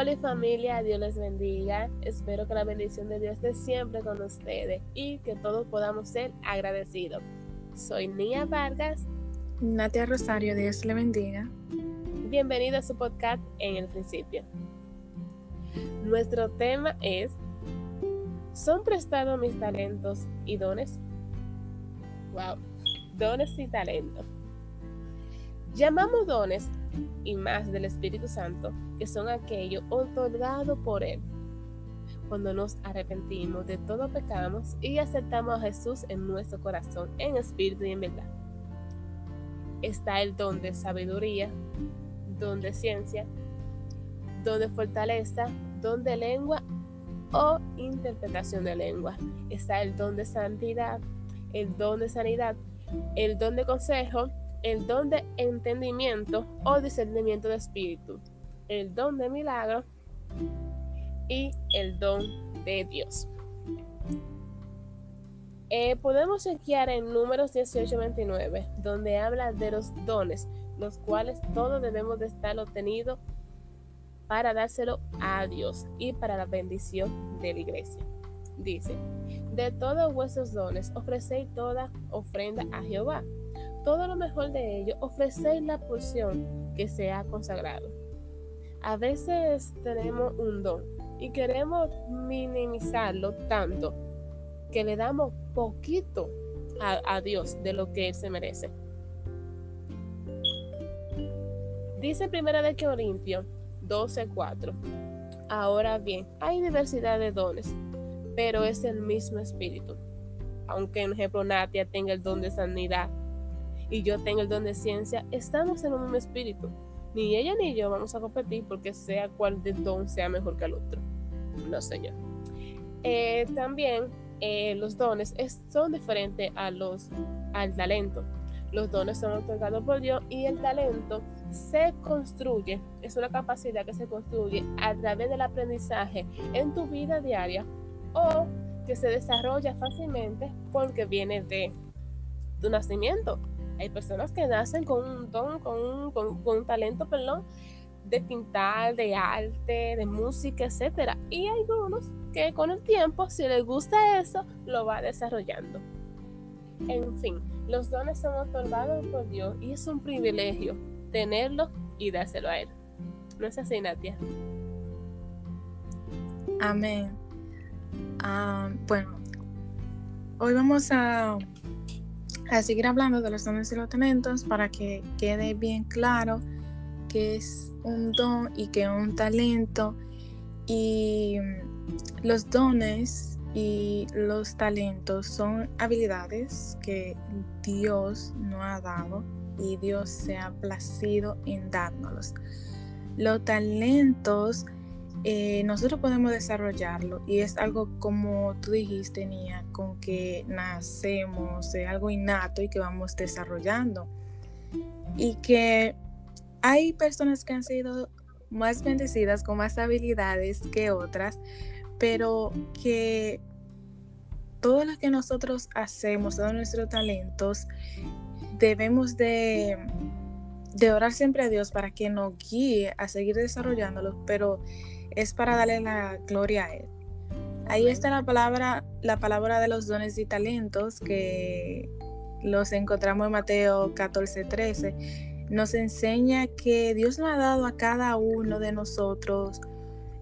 Hola familia, Dios les bendiga. Espero que la bendición de Dios esté siempre con ustedes y que todos podamos ser agradecidos. Soy Nia Vargas. Natia Rosario, Dios le bendiga. Bienvenido a su podcast en el principio. Nuestro tema es ¿Son prestados mis talentos y dones? Wow, dones y talentos. Llamamos dones y más del Espíritu Santo, que son aquellos otorgados por Él. Cuando nos arrepentimos de todo pecamos y aceptamos a Jesús en nuestro corazón, en espíritu y en verdad. Está el don de sabiduría, don de ciencia, don de fortaleza, don de lengua o interpretación de lengua. Está el don de santidad, el don de sanidad, el don de consejo, el don de entendimiento o discernimiento de espíritu, el don de milagro y el don de Dios. Eh, podemos chequear en números 18-29, donde habla de los dones, los cuales todos debemos de estar obtenidos para dárselo a Dios y para la bendición de la iglesia. Dice, de todos vuestros dones ofrecéis toda ofrenda a Jehová. Todo lo mejor de ello ofrecéis la porción que se ha consagrado. A veces tenemos un don y queremos minimizarlo tanto que le damos poquito a, Dios de lo que Él se merece. Dice Primera de Corintios 12:4. Ahora bien, hay diversidad de dones, pero es el mismo espíritu. Aunque, en ejemplo, Natia tenga el don de sanidad y yo tenga el don de ciencia, estamos en un mismo espíritu. Ni ella ni yo vamos a competir porque sea cual de don sea mejor que el otro. No, señor. Eh, también eh, los dones son diferentes a los, al talento. Los dones son otorgados por Dios y el talento se construye, es una capacidad que se construye a través del aprendizaje en tu vida diaria o que se desarrolla fácilmente porque viene de tu nacimiento. Hay personas que nacen con un don, con un, talento, perdón, de pintar, de arte, de música, etc. Y hay algunos que con el tiempo, si les gusta eso, lo va desarrollando. En fin, los dones son otorgados por Dios y es un privilegio tenerlo y dárselo a Él. ¿No es así, Natia? Amén. Ah, bueno, hoy vamos a, a seguir hablando de los dones y los talentos para que quede bien claro que es un don y que un talento. Y los dones y los talentos son habilidades que Dios nos ha dado y Dios se ha placido en dárnoslos. Los talentos eh, nosotros podemos desarrollarlo y es algo como tú dijiste, Nia, con que nacemos, es algo innato y que vamos desarrollando. Y que hay personas que han sido más bendecidas con más habilidades que otras, pero que todo lo que nosotros hacemos, todos nuestros talentos, debemos de, orar siempre a Dios para que nos guíe a seguir desarrollándolos, pero es para darle la gloria a Él. Ahí está la palabra, la palabra de los dones y talentos que los encontramos en Mateo 14, 13. Nos enseña que Dios nos ha dado a cada uno de nosotros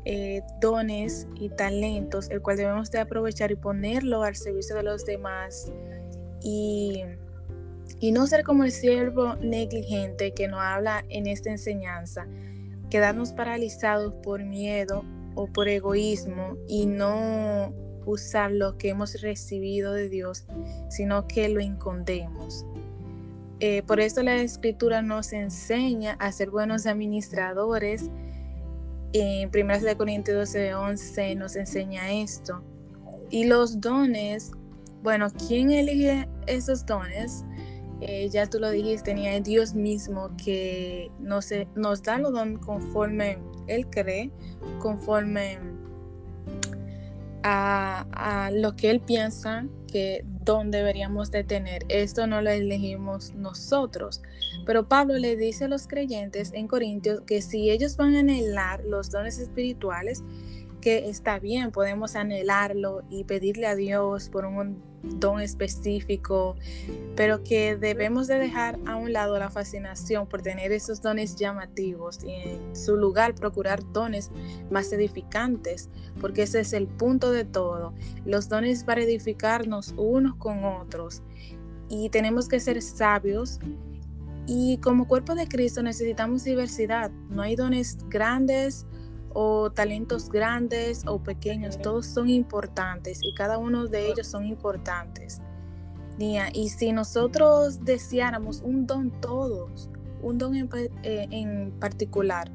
eh, dones y talentos, el cual debemos de aprovechar y ponerlo al servicio de los demás. Y y no ser como el siervo negligente que nos habla en esta enseñanza, quedarnos paralizados por miedo o por egoísmo y no usar lo que hemos recibido de Dios, sino que lo encondemos. Eh, por eso la escritura nos enseña a ser buenos administradores. En 1 Corintios 12, 11 nos enseña esto. Y los dones, bueno, ¿quién elige esos dones? Eh, ya tú lo dijiste, tenía Dios mismo que nos, nos da lo don conforme Él cree, conforme a, lo que Él piensa que don deberíamos de tener. Esto no lo elegimos nosotros. Pero Pablo le dice a los creyentes en Corintios que si ellos van a anhelar los dones espirituales, está bien, podemos anhelarlo y pedirle a Dios por un don específico, pero que debemos de dejar a un lado la fascinación por tener esos dones llamativos y en su lugar procurar dones más edificantes, porque ese es el punto de todo, los dones para edificarnos unos con otros y tenemos que ser sabios. Y como cuerpo de Cristo necesitamos diversidad, no hay dones grandes o talentos grandes o pequeños, todos son importantes y cada uno de ellos son importantes. Y si nosotros deseáramos un don todos, un don en, eh, en particular,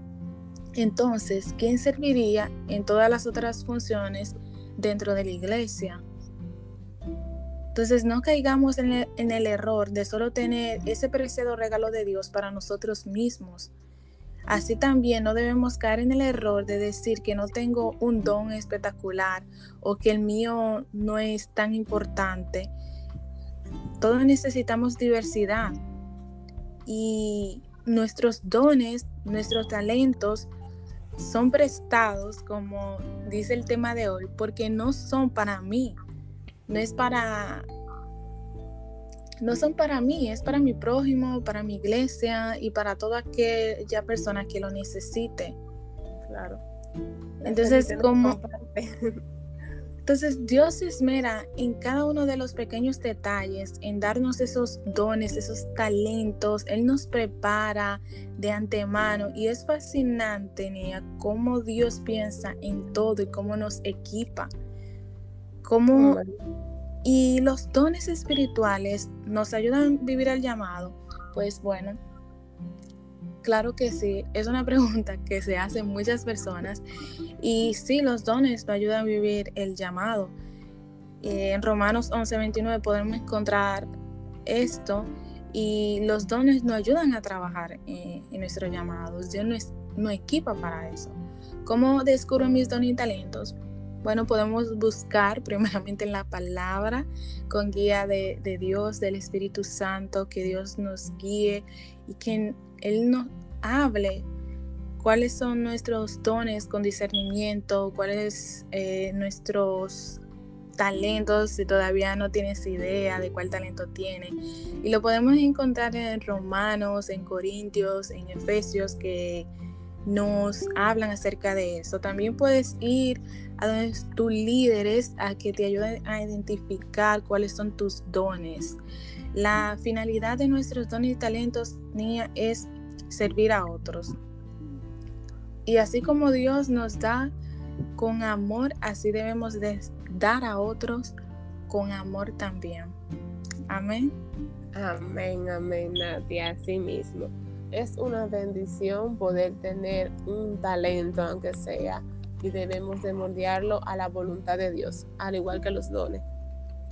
entonces, ¿quién serviría en todas las otras funciones dentro de la iglesia? Entonces, no caigamos en el, en el error de solo tener ese preciado regalo de Dios para nosotros mismos, Así también no debemos caer en el error de decir que no tengo un don espectacular o que el mío no es tan importante. Todos necesitamos diversidad y nuestros dones, nuestros talentos son prestados, como dice el tema de hoy, porque no son para mí, no es para no son para mí, es para mi prójimo, para mi iglesia y para toda aquella persona que lo necesite. Claro. Entonces, como... Entonces Dios se esmera en cada uno de los pequeños detalles, en darnos esos dones, esos talentos. Él nos prepara de antemano y es fascinante, Nia, cómo Dios piensa en todo y cómo nos equipa. Cómo, y los dones espirituales nos ayudan a vivir el llamado. Pues bueno, claro que sí, es una pregunta que se hace muchas personas. Y sí, los dones nos ayudan a vivir el llamado. En Romanos 11:29 podemos encontrar esto y los dones nos ayudan a trabajar en, nuestro llamado. Dios nos, nos equipa para eso. ¿Cómo descubro mis dones y talentos? Bueno, podemos buscar primeramente en la palabra con guía de, Dios, del Espíritu Santo, que Dios nos guíe y que Él nos hable cuáles son nuestros dones con discernimiento, cuáles eh, nuestros talentos, si todavía no tienes idea de cuál talento tiene. Y lo podemos encontrar en Romanos, en Corintios, en Efesios, que nos hablan acerca de eso. También puedes ir a donde tus líderes a que te ayuden a identificar cuáles son tus dones. La finalidad de nuestros dones y talentos, niña, es servir a otros. Y así como Dios nos da con amor, así debemos de dar a otros con amor también. Amén. Amén, amén, Nadia, así mismo es una bendición poder tener un talento, aunque sea, y debemos de moldearlo a la voluntad de Dios, al igual que los dones.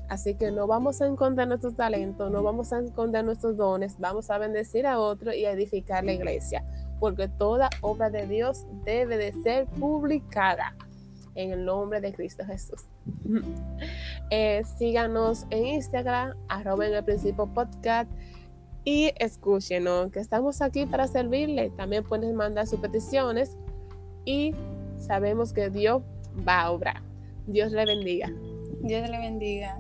Así que no vamos a encontrar nuestros talentos, no vamos a esconder nuestros dones, vamos a bendecir a otro y a edificar la iglesia, porque toda obra de Dios debe de ser publicada en el nombre de Cristo Jesús. Eh, síganos en Instagram, arroba en el principio podcast y escúchenos, que estamos aquí para servirle. También pueden mandar sus peticiones y sabemos que Dios va a obrar. Dios le bendiga. Dios le bendiga.